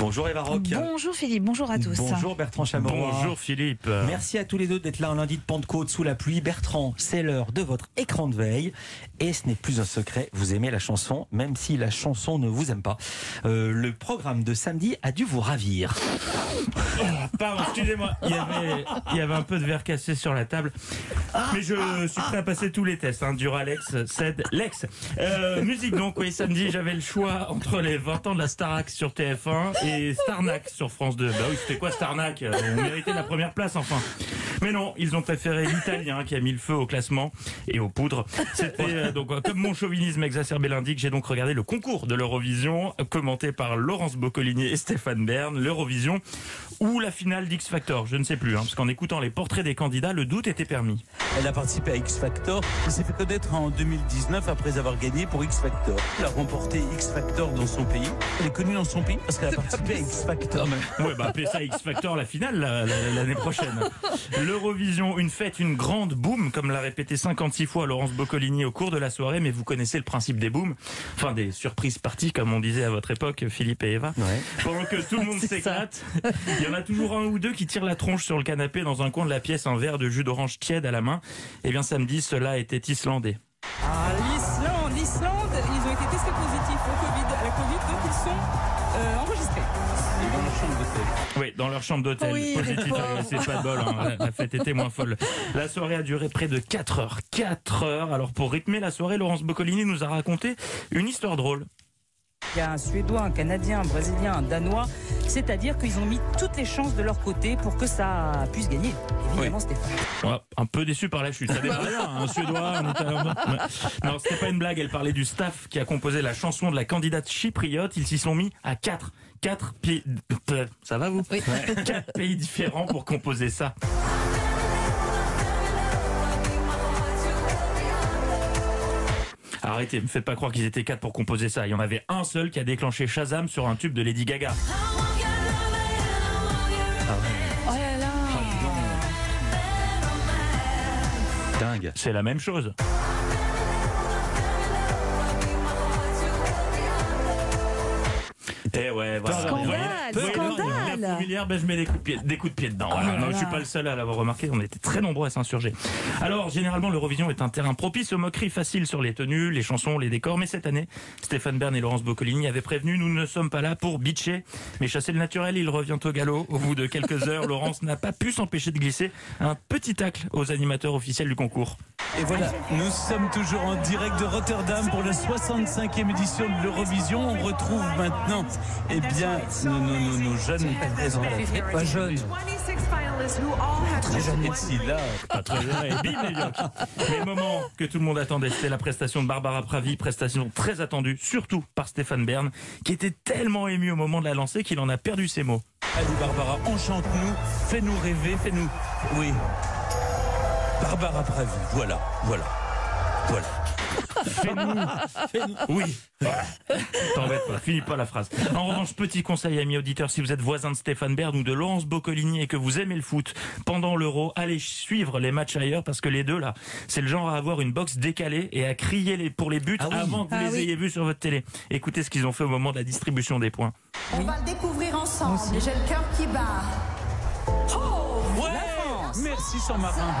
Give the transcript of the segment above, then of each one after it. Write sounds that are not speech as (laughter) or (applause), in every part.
Bonjour Eva Rock. Bonjour Philippe, bonjour à tous. Bonjour Bertrand Chameroy. Bonjour Philippe. Merci à tous les deux d'être là un lundi de Pentecôte sous la pluie. Bertrand, c'est l'heure de votre écran de veille. Et ce n'est plus un secret, vous aimez la chanson, même si la chanson ne vous aime pas. Euh, le programme de samedi a dû vous ravir. Oh, pardon, excusez-moi. Il y, avait, il y avait un peu de verre cassé sur la table. Mais je suis prêt à passer tous les tests. Hein. Duralex, CED, Lex. Euh, musique donc, oui, samedi, j'avais le choix entre les 20 ans de la Starac sur TF1 et Starnac sur France 2. Bah oui, c'était quoi Starnac On méritait la première place, enfin. Mais non, ils ont préféré l'italien qui a mis le feu au classement et aux poudres. C'était euh, donc euh, comme mon chauvinisme exacerbé l'indique, j'ai donc regardé le concours de l'Eurovision commenté par Laurence Boccolini et Stéphane Bern, l'Eurovision ou la finale d'X Factor, je ne sais plus, hein, parce qu'en écoutant les portraits des candidats, le doute était permis. Elle a participé à X Factor et s'est fait connaître en 2019 après avoir gagné pour X Factor. Elle a remporté X Factor dans son pays. Elle est connue dans son pays parce qu'elle a participé à X Factor. Ouais, bah appelez ça X Factor la finale la- la- l'année prochaine. (laughs) L'Eurovision, une fête, une grande boum, comme l'a répété 56 fois Laurence Boccolini au cours de la soirée, mais vous connaissez le principe des booms, enfin des surprises parties, comme on disait à votre époque, Philippe et Eva. Ouais. Pendant que tout le monde (laughs) s'éclate, il y en a toujours un ou deux qui tirent la tronche sur le canapé dans un coin de la pièce, un verre de jus d'orange tiède à la main. Et bien samedi, cela était islandais. Ah, testés positifs au Covid, à la Covid, donc ils sont euh, enregistrés. Oui, dans leur chambre d'hôtel. Oui, Positif, bon. euh, c'est pas de bol. hein. La, la fête était moins folle. La soirée a duré près de 4 heures. 4 heures. Alors pour rythmer la soirée, Laurence Boccolini nous a raconté une histoire drôle. Il y a un Suédois, un Canadien, un Brésilien, un Danois, c'est-à-dire qu'ils ont mis toutes les chances de leur côté pour que ça puisse gagner. Évidemment, Stéphane. Ouais, un peu déçu par la chute. Ça démarre bien, un Suédois, un Italien. Non, c'était pas une blague. Elle parlait du staff qui a composé la chanson de la candidate chypriote. Ils s'y sont mis à 4. 4 pays. euh, Ça va vous Oui. Quatre pays différents pour composer ça. Arrêtez, me faites pas croire qu'ils étaient quatre pour composer ça. Il y en avait un seul qui a déclenché Shazam sur un tube de Lady Gaga. Oh là là Dingue. C'est la même chose. Eh ouais, voilà. Scandale, ben, je mets des coups de pied, des coups de pied dedans. Oh Voilà. là Non, là. je suis pas le seul à l'avoir remarqué. On était très nombreux à s'insurger. Alors, généralement, l'Eurovision est un terrain propice aux moqueries faciles sur les tenues, les chansons, les décors. Mais cette année, Stéphane Bern et Laurence Boccolini avaient prévenu, nous ne sommes pas là pour bitcher. Mais chasser le naturel, il revient au galop. Au bout de quelques heures, (laughs) Laurence n'a pas pu s'empêcher de glisser un petit tacle aux animateurs officiels du concours. Et voilà, nous sommes toujours en direct de Rotterdam pour la 65e édition de l'Eurovision. On retrouve maintenant, eh bien, nos, nos- nos- nos jeunes. Pas jeune. Très jeunes. Et si là, Pas très vrai. (laughs) Et bim, les diocs. Mais le moment que tout le monde attendait, c'était la prestation de Barbara Pravi, prestation très attendue, surtout par Stéphane Bern, qui était tellement ému au moment de la lancer qu'il en a perdu ses mots. allez Barbara, enchante-nous, fais-nous rêver, fais-nous. Oui. Barbara Pravi, voilà, voilà, voilà. Fais-nous. Oui. Voilà. (laughs) T'embête pas, finis pas la phrase. En revanche, petit conseil, amis auditeurs, si vous êtes voisin de Stéphane Bern ou de Laurence Boccolini et que vous aimez le foot pendant l'Euro, allez suivre les matchs ailleurs parce que les deux là, c'est le genre à avoir une box décalée et à crier les- pour les buts Ah oui. avant que vous Ah les oui. ayez vus sur votre télé. Écoutez ce qu'ils ont fait au moment de la distribution des points. On va le découvrir ensemble. J'ai le cœur qui bat. Ouais, merci Saint-Marin.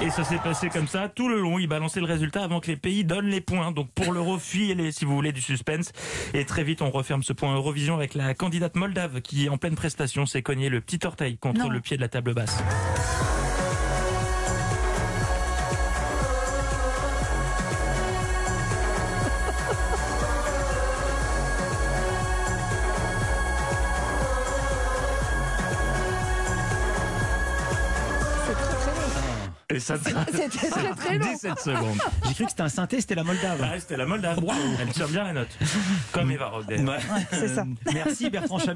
Et ça s'est passé comme ça tout le long. Ils balançaient le résultat avant que les pays donnent les points. Donc pour l'euro, fuyez-les si vous voulez du suspense. Et très vite, on referme ce point Eurovision avec la candidate moldave qui, en pleine prestation, s'est cogné le petit orteil contre Non. le pied de la table basse. Ça C'était très très long 17 secondes. J'ai cru que c'était un synthé, c'était la Moldave. Ah, c'était la Moldave. Elle tire bien la note. Comme Eva. Ouais. C'est ça. Merci Bertrand Chameroy.